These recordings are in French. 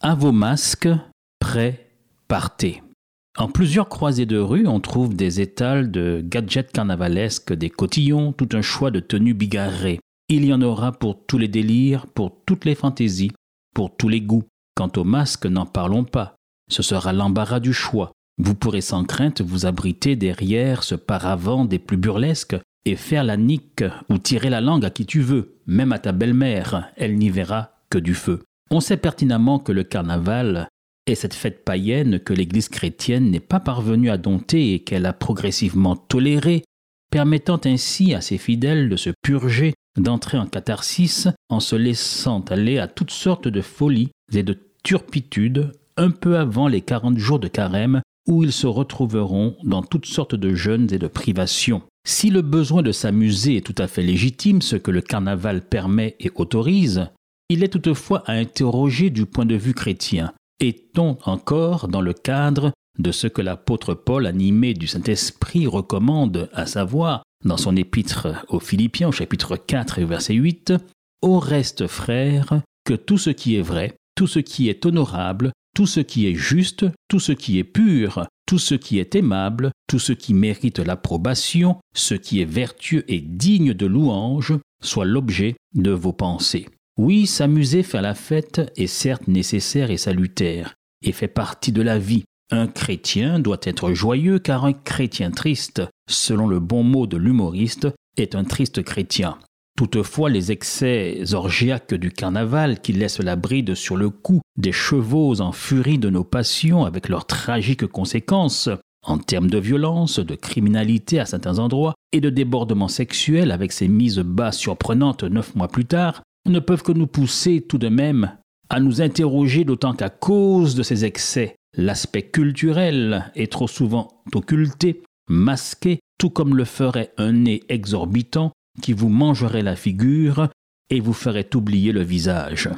À vos masques, prêts, partez. En plusieurs croisées de rue, on trouve des étals de gadgets carnavalesques, des cotillons, tout un choix de tenues bigarrées. Il y en aura pour tous les délires, pour toutes les fantaisies, pour tous les goûts. Quant aux masques, n'en parlons pas. Ce sera l'embarras du choix. Vous pourrez sans crainte vous abriter derrière ce paravent des plus burlesques et faire la nique ou tirer la langue à qui tu veux, même à ta belle-mère, elle n'y verra que du feu. On sait pertinemment que le carnaval est cette fête païenne que l'Église chrétienne n'est pas parvenue à dompter et qu'elle a progressivement tolérée, permettant ainsi à ses fidèles de se purger, d'entrer en catharsis en se laissant aller à toutes sortes de folies et de turpitudes un peu avant les quarante jours de carême où ils se retrouveront dans toutes sortes de jeûnes et de privations. Si le besoin de s'amuser est tout à fait légitime, ce que le carnaval permet et autorise, il est toutefois à interroger du point de vue chrétien. Est-on encore dans le cadre de ce que l'apôtre Paul, animé du Saint-Esprit, recommande, à savoir, dans son épître aux Philippiens chapitre 4 et verset 8, Au reste, frères, que tout ce qui est vrai, tout ce qui est honorable, tout ce qui est juste, tout ce qui est pur, tout ce qui est aimable, tout ce qui mérite l'approbation, ce qui est vertueux et digne de louange, soit l'objet de vos pensées. Oui, s'amuser, faire la fête est certes nécessaire et salutaire, et fait partie de la vie. Un chrétien doit être joyeux car un chrétien triste, selon le bon mot de l'humoriste, est un triste chrétien. Toutefois, les excès orgiaques du carnaval qui laissent la bride sur le cou des chevaux en furie de nos passions avec leurs tragiques conséquences, en termes de violence, de criminalité à certains endroits et de débordements sexuels avec ces mises bas surprenantes neuf mois plus tard, ne peuvent que nous pousser tout de même à nous interroger d'autant qu'à cause de ces excès, l'aspect culturel est trop souvent occulté, masqué, tout comme le ferait un nez exorbitant qui vous mangerait la figure et vous ferait oublier le visage.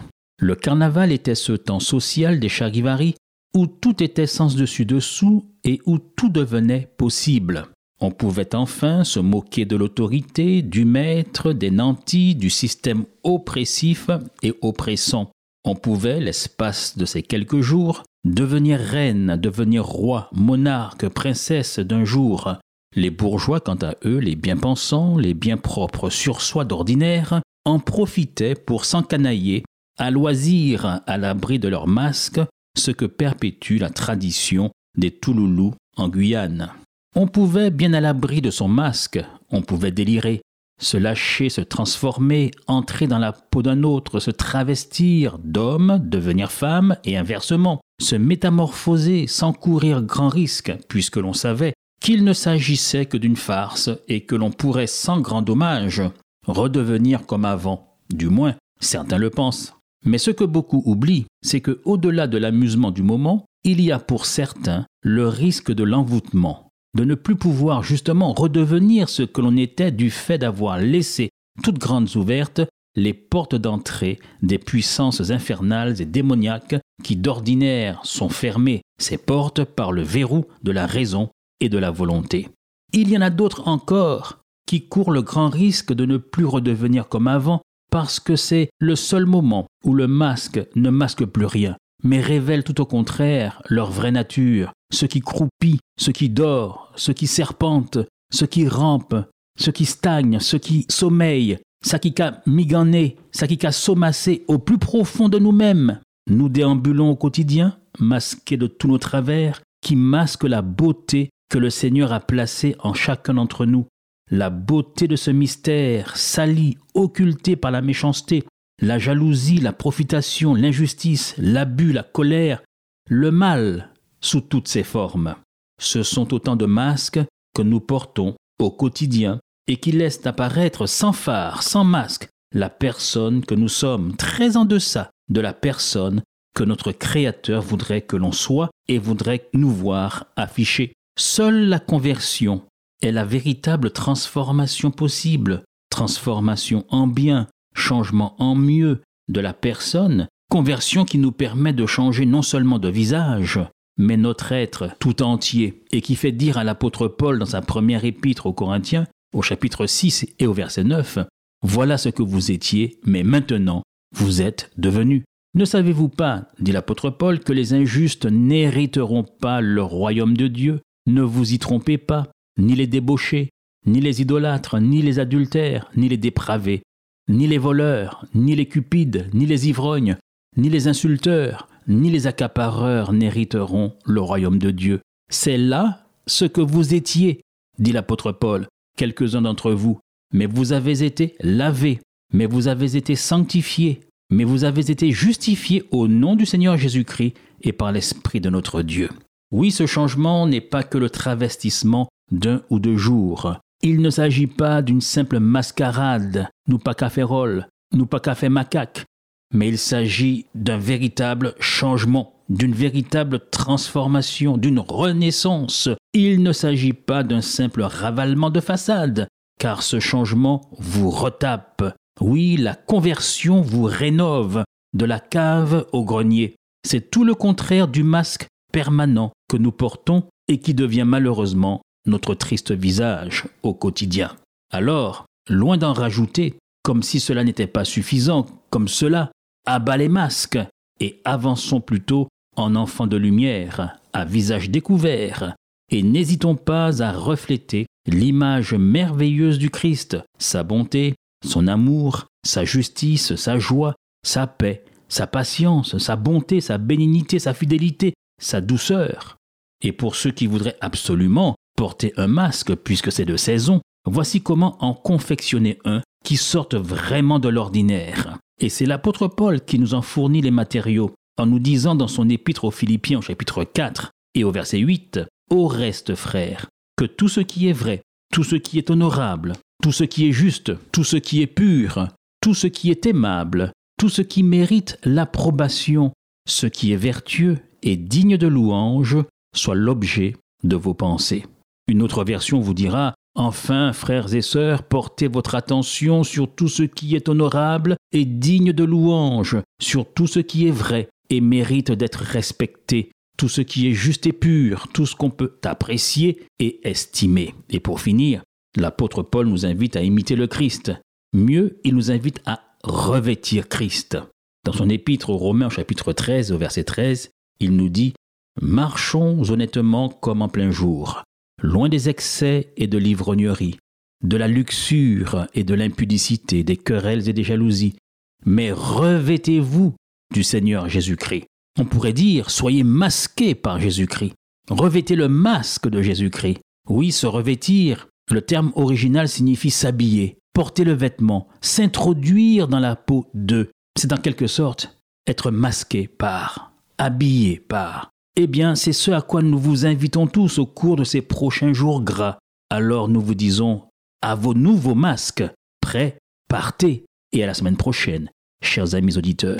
Le carnaval était ce temps social des charivaris où tout était sens dessus-dessous et où tout devenait possible. On pouvait enfin se moquer de l'autorité, du maître, des nantis, du système oppressif et oppressant. On pouvait, l'espace de ces quelques jours, devenir reine, devenir roi, monarque, princesse d'un jour, les bourgeois, quant à eux, les bien-pensants, les bien propres sur soi d'ordinaire, en profitaient pour s'encanailler, à loisir à l'abri de leurs masques, ce que perpétue la tradition des Touloulous en Guyane. On pouvait, bien à l'abri de son masque, on pouvait délirer, se lâcher, se transformer, entrer dans la peau d'un autre, se travestir d'homme, devenir femme, et inversement, se métamorphoser sans courir grand risque, puisque l'on savait qu'il ne s'agissait que d'une farce et que l'on pourrait sans grand dommage redevenir comme avant. Du moins, certains le pensent. Mais ce que beaucoup oublient, c'est que au-delà de l'amusement du moment, il y a pour certains le risque de l'envoûtement, de ne plus pouvoir justement redevenir ce que l'on était du fait d'avoir laissé toutes grandes ouvertes les portes d'entrée des puissances infernales et démoniaques qui d'ordinaire sont fermées, ces portes, par le verrou de la raison et de la volonté. Il y en a d'autres encore qui courent le grand risque de ne plus redevenir comme avant parce que c'est le seul moment où le masque ne masque plus rien, mais révèle tout au contraire leur vraie nature, ce qui croupit, ce qui dort, ce qui serpente, ce qui rampe, ce qui stagne, ce qui sommeille, ça qui a migané, ça qui a somassé au plus profond de nous-mêmes. Nous déambulons au quotidien, masqués de tous nos travers, qui masquent la beauté que le Seigneur a placé en chacun d'entre nous, la beauté de ce mystère, sali, occulté par la méchanceté, la jalousie, la profitation, l'injustice, l'abus, la colère, le mal sous toutes ses formes. Ce sont autant de masques que nous portons au quotidien et qui laissent apparaître sans phare, sans masque, la personne que nous sommes, très en deçà de la personne que notre Créateur voudrait que l'on soit et voudrait nous voir afficher. Seule la conversion est la véritable transformation possible, transformation en bien, changement en mieux de la personne, conversion qui nous permet de changer non seulement de visage, mais notre être tout entier, et qui fait dire à l'apôtre Paul dans sa première épître aux Corinthiens, au chapitre 6 et au verset 9, Voilà ce que vous étiez, mais maintenant vous êtes devenus. Ne savez-vous pas, dit l'apôtre Paul, que les injustes n'hériteront pas le royaume de Dieu? Ne vous y trompez pas, ni les débauchés, ni les idolâtres, ni les adultères, ni les dépravés, ni les voleurs, ni les cupides, ni les ivrognes, ni les insulteurs, ni les accapareurs n'hériteront le royaume de Dieu. C'est là ce que vous étiez, dit l'apôtre Paul, quelques-uns d'entre vous, mais vous avez été lavés, mais vous avez été sanctifiés, mais vous avez été justifiés au nom du Seigneur Jésus-Christ et par l'Esprit de notre Dieu. Oui, ce changement n'est pas que le travestissement d'un ou deux jours. Il ne s'agit pas d'une simple mascarade, nous pas café rôle, nous pas café macaque, mais il s'agit d'un véritable changement, d'une véritable transformation, d'une renaissance. Il ne s'agit pas d'un simple ravalement de façade, car ce changement vous retape. Oui, la conversion vous rénove, de la cave au grenier. C'est tout le contraire du masque permanent que nous portons et qui devient malheureusement notre triste visage au quotidien. Alors, loin d'en rajouter, comme si cela n'était pas suffisant, comme cela, abat les masques et avançons plutôt en enfants de lumière, à visage découvert, et n'hésitons pas à refléter l'image merveilleuse du Christ, sa bonté, son amour, sa justice, sa joie, sa paix, sa patience, sa bonté, sa bénignité, sa fidélité, sa douceur. Et pour ceux qui voudraient absolument porter un masque puisque c'est de saison, voici comment en confectionner un qui sorte vraiment de l'ordinaire. Et c'est l'apôtre Paul qui nous en fournit les matériaux en nous disant dans son épître aux Philippiens au chapitre 4 et au verset 8, Au reste, frères, que tout ce qui est vrai, tout ce qui est honorable, tout ce qui est juste, tout ce qui est pur, tout ce qui est aimable, tout ce qui mérite l'approbation, ce qui est vertueux et digne de louange, soit l'objet de vos pensées. Une autre version vous dira Enfin, frères et sœurs, portez votre attention sur tout ce qui est honorable et digne de louange, sur tout ce qui est vrai et mérite d'être respecté, tout ce qui est juste et pur, tout ce qu'on peut apprécier et estimer. Et pour finir, l'apôtre Paul nous invite à imiter le Christ. Mieux, il nous invite à revêtir Christ. Dans son épître aux Romains chapitre 13 au verset 13, il nous dit Marchons honnêtement comme en plein jour loin des excès et de l'ivrognerie, de la luxure et de l'impudicité, des querelles et des jalousies, mais revêtez-vous du Seigneur Jésus-Christ. On pourrait dire, soyez masqués par Jésus-Christ. Revêtez le masque de Jésus-Christ. Oui, se revêtir, le terme original signifie s'habiller, porter le vêtement, s'introduire dans la peau de. C'est en quelque sorte être masqué par, habillé par. Eh bien, c'est ce à quoi nous vous invitons tous au cours de ces prochains jours gras. Alors nous vous disons à vos nouveaux masques, prêts, partez, et à la semaine prochaine, chers amis auditeurs.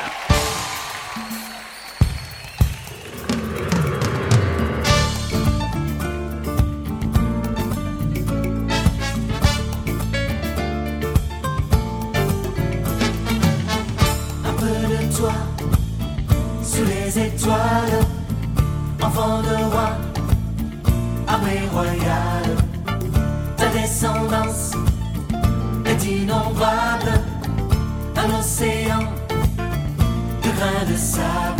De